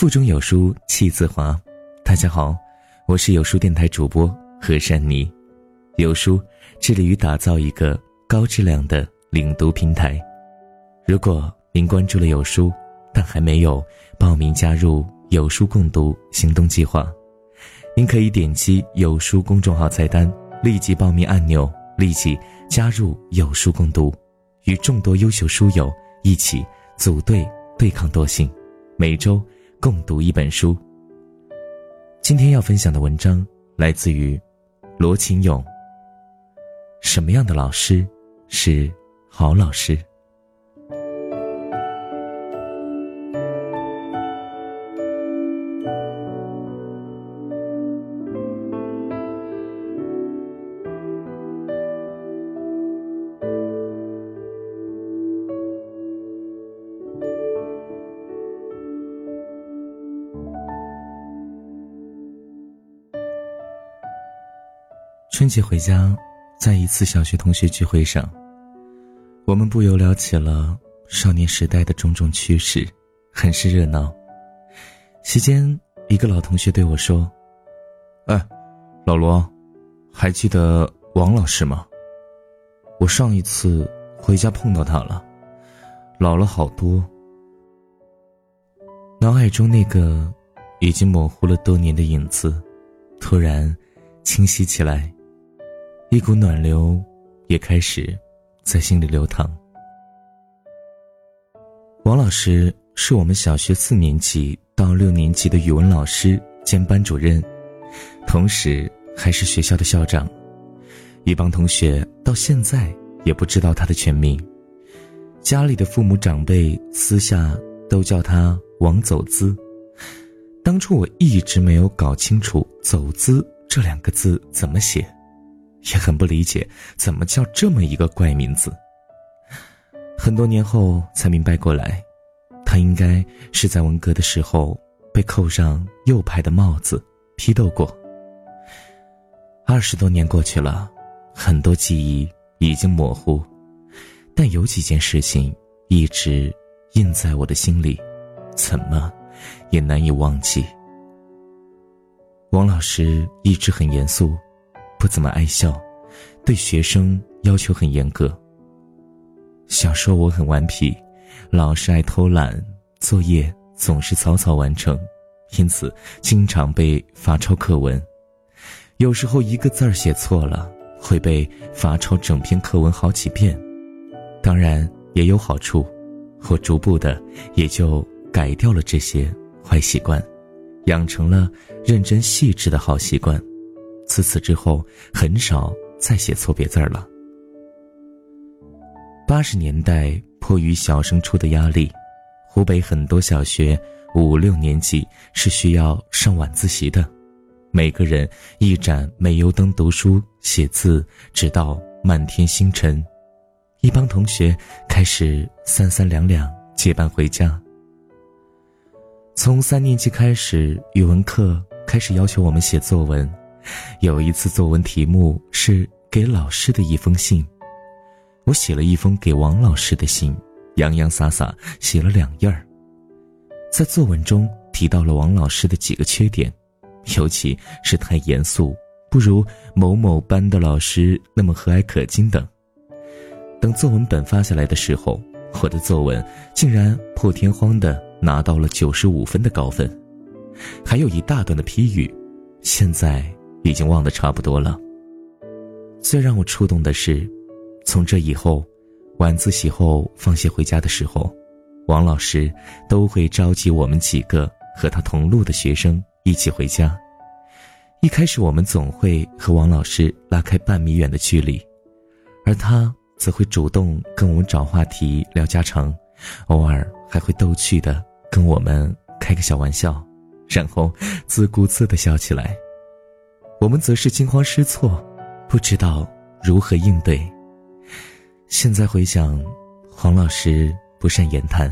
腹中有书气自华。大家好，我是有书电台主播何珊妮。有书致力于打造一个高质量的领读平台。如果您关注了有书，但还没有报名加入有书共读行动计划，您可以点击有书公众号菜单立即报名按钮，立即加入有书共读，与众多优秀书友一起组队对抗惰性，每周。共读一本书。今天要分享的文章来自于罗琴勇。什么样的老师是好老师？春节回家，在一次小学同学聚会上，我们不由聊起了少年时代的种种趣事，很是热闹。席间，一个老同学对我说：“哎，老罗，还记得王老师吗？我上一次回家碰到他了，老了好多。”脑海中那个已经模糊了多年的影子，突然清晰起来。一股暖流也开始在心里流淌。王老师是我们小学四年级到六年级的语文老师兼班主任，同时还是学校的校长。一帮同学到现在也不知道他的全名，家里的父母长辈私下都叫他王走资。当初我一直没有搞清楚“走资”这两个字怎么写。也很不理解，怎么叫这么一个怪名字。很多年后才明白过来，他应该是在文革的时候被扣上右派的帽子，批斗过。二十多年过去了，很多记忆已经模糊，但有几件事情一直印在我的心里，怎么也难以忘记。王老师一直很严肃。不怎么爱笑，对学生要求很严格。小时候我很顽皮，老是爱偷懒，作业总是草草完成，因此经常被罚抄课文。有时候一个字儿写错了，会被罚抄整篇课文好几遍。当然也有好处，我逐步的也就改掉了这些坏习惯，养成了认真细致的好习惯。自此之后，很少再写错别字了。八十年代，迫于小升初的压力，湖北很多小学五六年级是需要上晚自习的，每个人一盏煤油灯读书写字，直到满天星辰。一帮同学开始三三两两结伴回家。从三年级开始，语文课开始要求我们写作文。有一次作文题目是给老师的一封信，我写了一封给王老师的信，洋洋洒洒写了两页儿。在作文中提到了王老师的几个缺点，尤其是太严肃，不如某某班的老师那么和蔼可亲等。等作文本发下来的时候，我的作文竟然破天荒的拿到了九十五分的高分，还有一大段的批语，现在。已经忘得差不多了。最让我触动的是，从这以后，晚自习后放学回家的时候，王老师都会召集我们几个和他同路的学生一起回家。一开始，我们总会和王老师拉开半米远的距离，而他则会主动跟我们找话题聊家常，偶尔还会逗趣的跟我们开个小玩笑，然后自顾自的笑起来。我们则是惊慌失措，不知道如何应对。现在回想，黄老师不善言谈，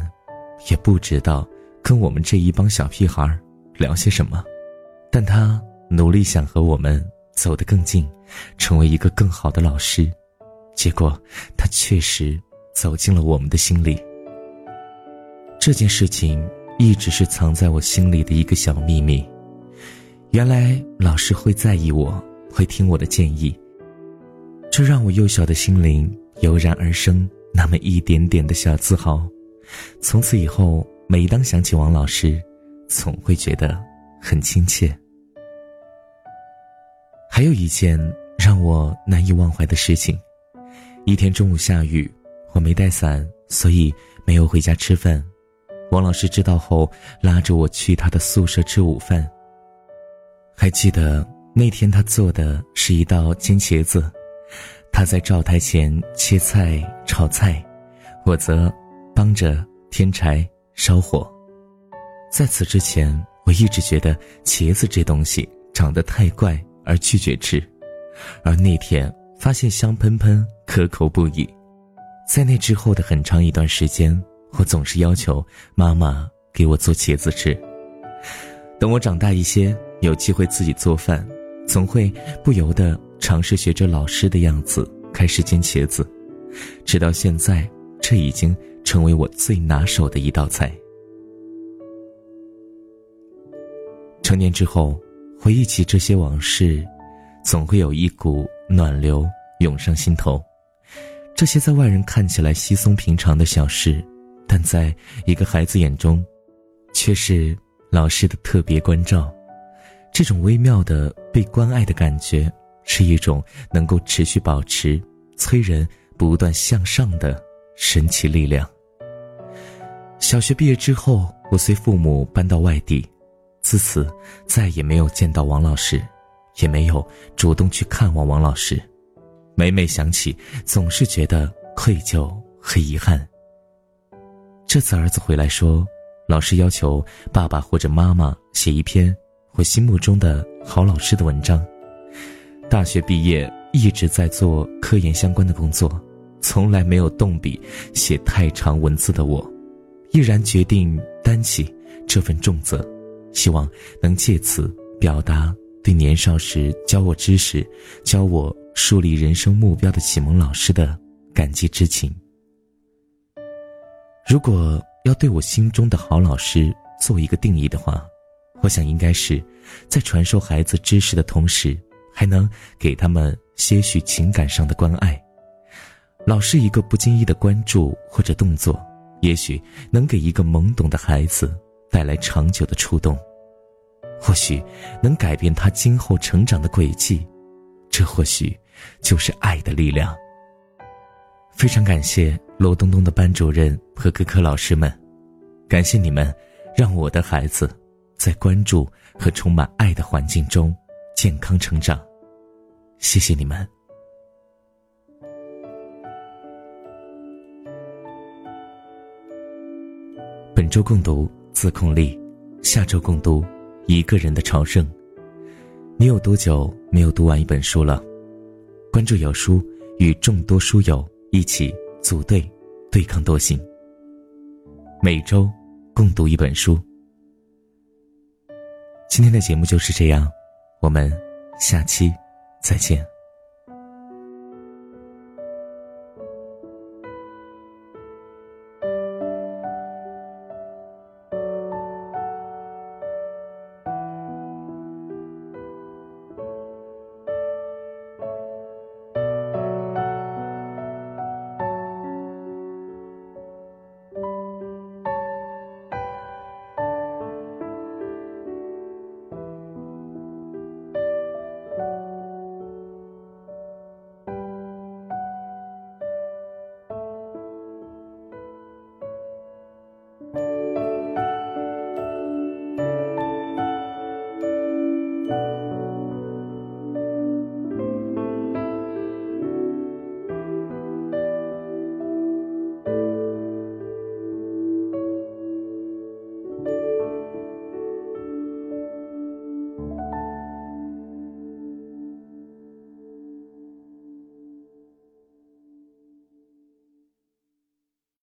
也不知道跟我们这一帮小屁孩聊些什么，但他努力想和我们走得更近，成为一个更好的老师。结果，他确实走进了我们的心里。这件事情一直是藏在我心里的一个小秘密。原来老师会在意我，会听我的建议，这让我幼小的心灵油然而生那么一点点的小自豪。从此以后，每当想起王老师，总会觉得很亲切。还有一件让我难以忘怀的事情：一天中午下雨，我没带伞，所以没有回家吃饭。王老师知道后，拉着我去他的宿舍吃午饭。还记得那天他做的是一道煎茄子，他在灶台前切菜炒菜，我则帮着添柴烧火。在此之前，我一直觉得茄子这东西长得太怪而拒绝吃，而那天发现香喷喷、可口不已。在那之后的很长一段时间，我总是要求妈妈给我做茄子吃。等我长大一些。有机会自己做饭，总会不由得尝试学着老师的样子开始煎茄子，直到现在，这已经成为我最拿手的一道菜。成年之后，回忆起这些往事，总会有一股暖流涌上心头。这些在外人看起来稀松平常的小事，但在一个孩子眼中，却是老师的特别关照。这种微妙的被关爱的感觉，是一种能够持续保持、催人不断向上的神奇力量。小学毕业之后，我随父母搬到外地，自此再也没有见到王老师，也没有主动去看望王老师。每每想起，总是觉得愧疚和遗憾。这次儿子回来说，老师要求爸爸或者妈妈写一篇。我心目中的好老师的文章。大学毕业一直在做科研相关的工作，从来没有动笔写太长文字的我，毅然决定担起这份重责，希望能借此表达对年少时教我知识、教我树立人生目标的启蒙老师的感激之情。如果要对我心中的好老师做一个定义的话，我想，应该是，在传授孩子知识的同时，还能给他们些许情感上的关爱。老师一个不经意的关注或者动作，也许能给一个懵懂的孩子带来长久的触动，或许能改变他今后成长的轨迹。这或许就是爱的力量。非常感谢罗东东的班主任和各科老师们，感谢你们，让我的孩子。在关注和充满爱的环境中健康成长，谢谢你们。本周共读自控力，下周共读一个人的朝圣。你有多久没有读完一本书了？关注有书，与众多书友一起组队对抗惰性。每周共读一本书。今天的节目就是这样，我们下期再见。